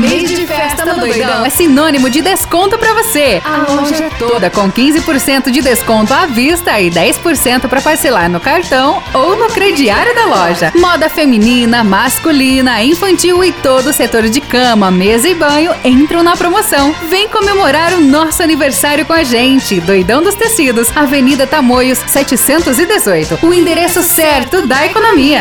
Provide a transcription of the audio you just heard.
Mês de festa no Doidão é sinônimo de desconto para você. A loja é toda com 15% de desconto à vista e 10% para parcelar no cartão ou no crediário da loja. Moda feminina, masculina, infantil e todo o setor de cama, mesa e banho entram na promoção. Vem comemorar o nosso aniversário com a gente. Doidão dos Tecidos, Avenida Tamoios 718. O endereço certo da economia.